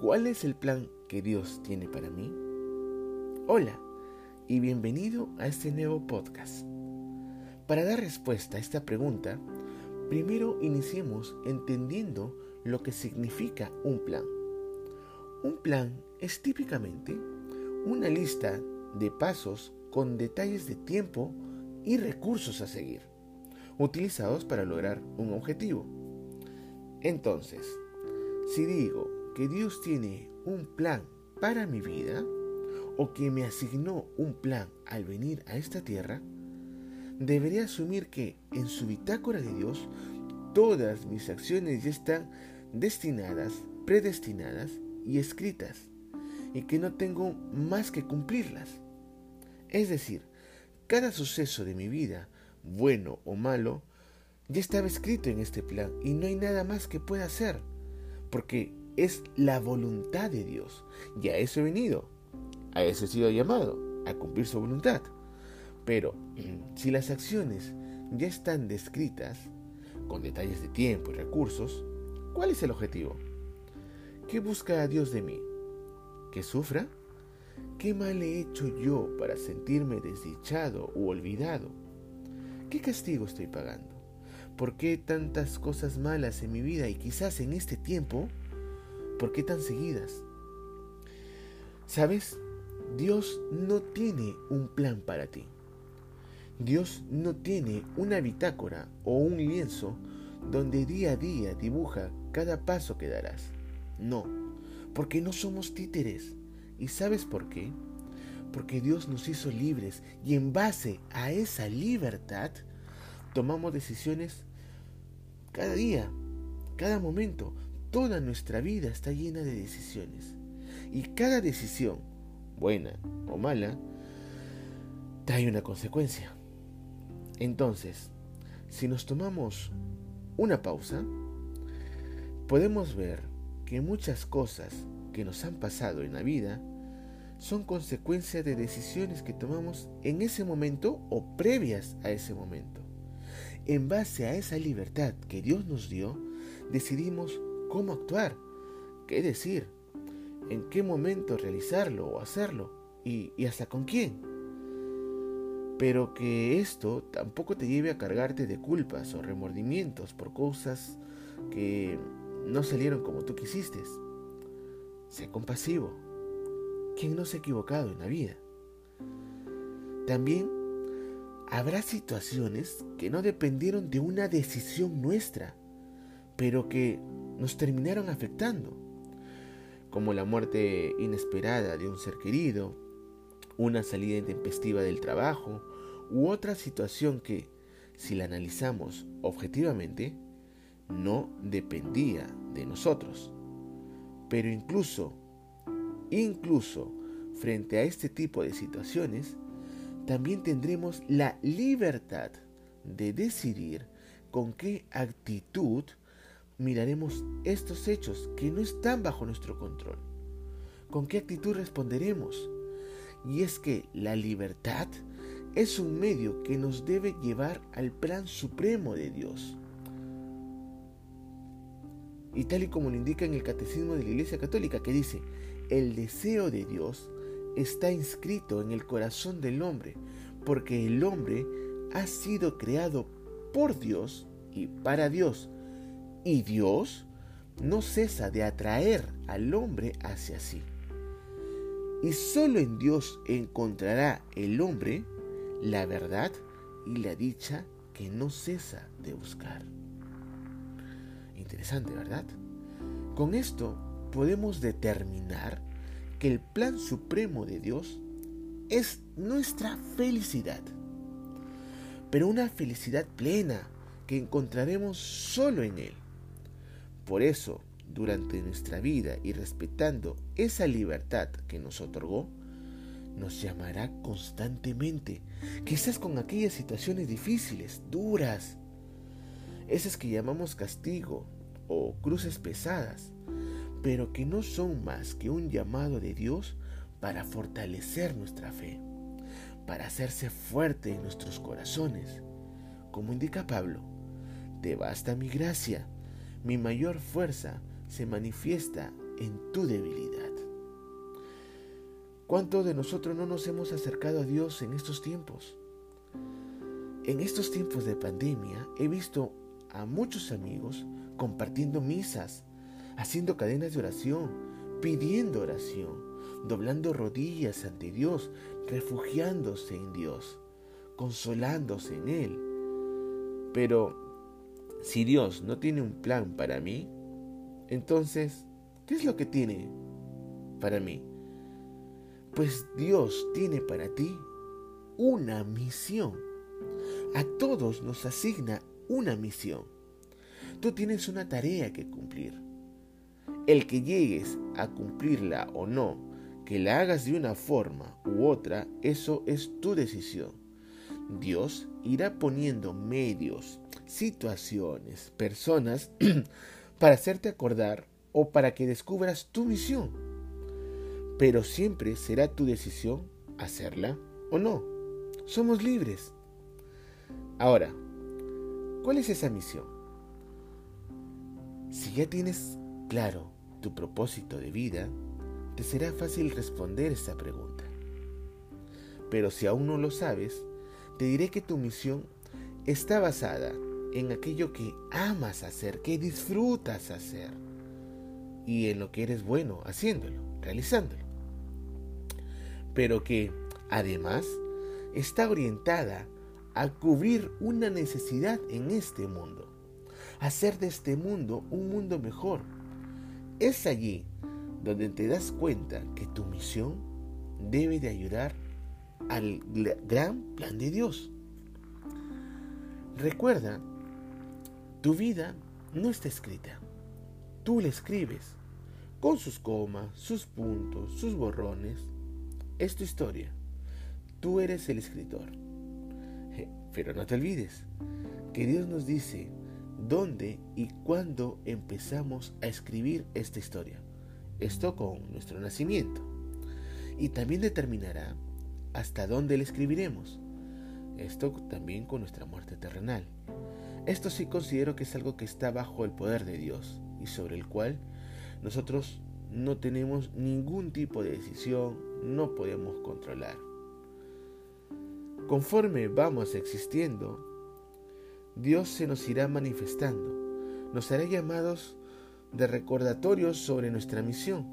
¿Cuál es el plan que Dios tiene para mí? Hola y bienvenido a este nuevo podcast. Para dar respuesta a esta pregunta, primero iniciemos entendiendo lo que significa un plan. Un plan es típicamente una lista de pasos con detalles de tiempo y recursos a seguir, utilizados para lograr un objetivo. Entonces, si digo que Dios tiene un plan para mi vida o que me asignó un plan al venir a esta tierra, debería asumir que en su bitácora de Dios todas mis acciones ya están destinadas, predestinadas y escritas, y que no tengo más que cumplirlas. Es decir, cada suceso de mi vida, bueno o malo, ya estaba escrito en este plan y no hay nada más que pueda hacer, porque es la voluntad de Dios. Y a eso he venido. A eso he sido llamado, a cumplir su voluntad. Pero si las acciones ya están descritas, con detalles de tiempo y recursos, ¿cuál es el objetivo? ¿Qué busca Dios de mí? ¿Que sufra? ¿Qué mal he hecho yo para sentirme desdichado u olvidado? ¿Qué castigo estoy pagando? ¿Por qué tantas cosas malas en mi vida y quizás en este tiempo ¿Por qué tan seguidas? ¿Sabes? Dios no tiene un plan para ti. Dios no tiene una bitácora o un lienzo donde día a día dibuja cada paso que darás. No, porque no somos títeres. ¿Y sabes por qué? Porque Dios nos hizo libres y en base a esa libertad tomamos decisiones cada día, cada momento. Toda nuestra vida está llena de decisiones. Y cada decisión, buena o mala, trae una consecuencia. Entonces, si nos tomamos una pausa, podemos ver que muchas cosas que nos han pasado en la vida son consecuencia de decisiones que tomamos en ese momento o previas a ese momento. En base a esa libertad que Dios nos dio, decidimos cómo actuar, qué decir, en qué momento realizarlo o hacerlo y, hasta con quién. Pero que esto tampoco te lleve a cargarte de culpas o remordimientos por cosas que no salieron como tú quisiste. Sé compasivo. ¿Quién no se ha equivocado en la vida? También habrá situaciones que no dependieron de una decisión nuestra, pero que nos terminaron afectando, como la muerte inesperada de un ser querido, una salida intempestiva del trabajo u otra situación que, si la analizamos objetivamente, no dependía de nosotros. Pero incluso, incluso frente a este tipo de situaciones, también tendremos la libertad de decidir con qué actitud miraremos estos hechos que no están bajo nuestro control. ¿Con qué actitud responderemos? Y es que la libertad es un medio que nos debe llevar al plan supremo de Dios. Y tal y como lo indica en el Catecismo de la Iglesia Católica, que dice, el deseo de Dios está inscrito en el corazón del hombre, porque el hombre ha sido creado por Dios y para Dios y Dios no cesa de atraer al hombre hacia sí. Y solo en Dios encontrará el hombre la verdad y la dicha que no cesa de buscar. Interesante, ¿verdad? Con esto podemos determinar que el plan supremo de Dios es nuestra felicidad, pero una felicidad plena que encontraremos solo en Él. Por eso, durante nuestra vida y respetando esa libertad que nos otorgó, nos llamará constantemente, quizás con aquellas situaciones difíciles, duras, esas que llamamos castigo o cruces pesadas, pero que no son más que un llamado de Dios para fortalecer nuestra fe, para hacerse fuerte en nuestros corazones. Como indica Pablo, te basta mi gracia mi mayor fuerza se manifiesta en tu debilidad. ¿Cuántos de nosotros no nos hemos acercado a Dios en estos tiempos? En estos tiempos de pandemia he visto a muchos amigos compartiendo misas, haciendo cadenas de oración, pidiendo oración, doblando rodillas ante Dios, refugiándose en Dios, consolándose en Él. Pero si Dios no tiene un plan para mí, entonces, ¿qué es lo que tiene para mí? Pues Dios tiene para ti una misión. A todos nos asigna una misión. Tú tienes una tarea que cumplir. El que llegues a cumplirla o no, que la hagas de una forma u otra, eso es tu decisión. Dios irá poniendo medios, situaciones, personas para hacerte acordar o para que descubras tu misión. Pero siempre será tu decisión hacerla o no. Somos libres. Ahora, ¿cuál es esa misión? Si ya tienes claro tu propósito de vida, te será fácil responder esta pregunta. Pero si aún no lo sabes, te diré que tu misión está basada en aquello que amas hacer, que disfrutas hacer y en lo que eres bueno haciéndolo, realizándolo. Pero que además está orientada a cubrir una necesidad en este mundo, hacer de este mundo un mundo mejor. Es allí donde te das cuenta que tu misión debe de ayudar al gran plan de Dios. Recuerda tu vida no está escrita. Tú la escribes con sus comas, sus puntos, sus borrones. Es tu historia. Tú eres el escritor. Pero no te olvides que Dios nos dice dónde y cuándo empezamos a escribir esta historia. Esto con nuestro nacimiento. Y también determinará hasta dónde la escribiremos. Esto también con nuestra muerte terrenal. Esto sí considero que es algo que está bajo el poder de Dios y sobre el cual nosotros no tenemos ningún tipo de decisión, no podemos controlar. Conforme vamos existiendo, Dios se nos irá manifestando, nos hará llamados de recordatorios sobre nuestra misión,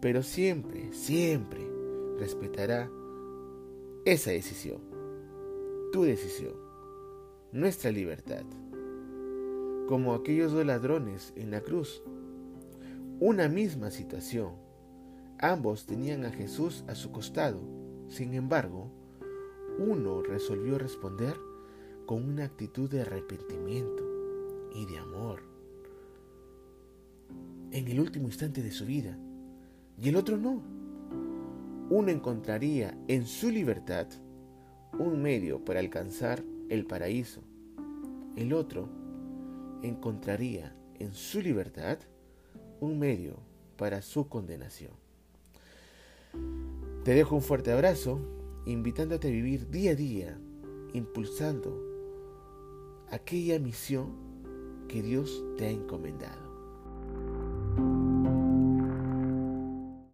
pero siempre, siempre respetará esa decisión, tu decisión nuestra libertad. Como aquellos dos ladrones en la cruz. Una misma situación. Ambos tenían a Jesús a su costado. Sin embargo, uno resolvió responder con una actitud de arrepentimiento y de amor en el último instante de su vida y el otro no. Uno encontraría en su libertad un medio para alcanzar el paraíso. El otro encontraría en su libertad un medio para su condenación. Te dejo un fuerte abrazo, invitándote a vivir día a día, impulsando aquella misión que Dios te ha encomendado.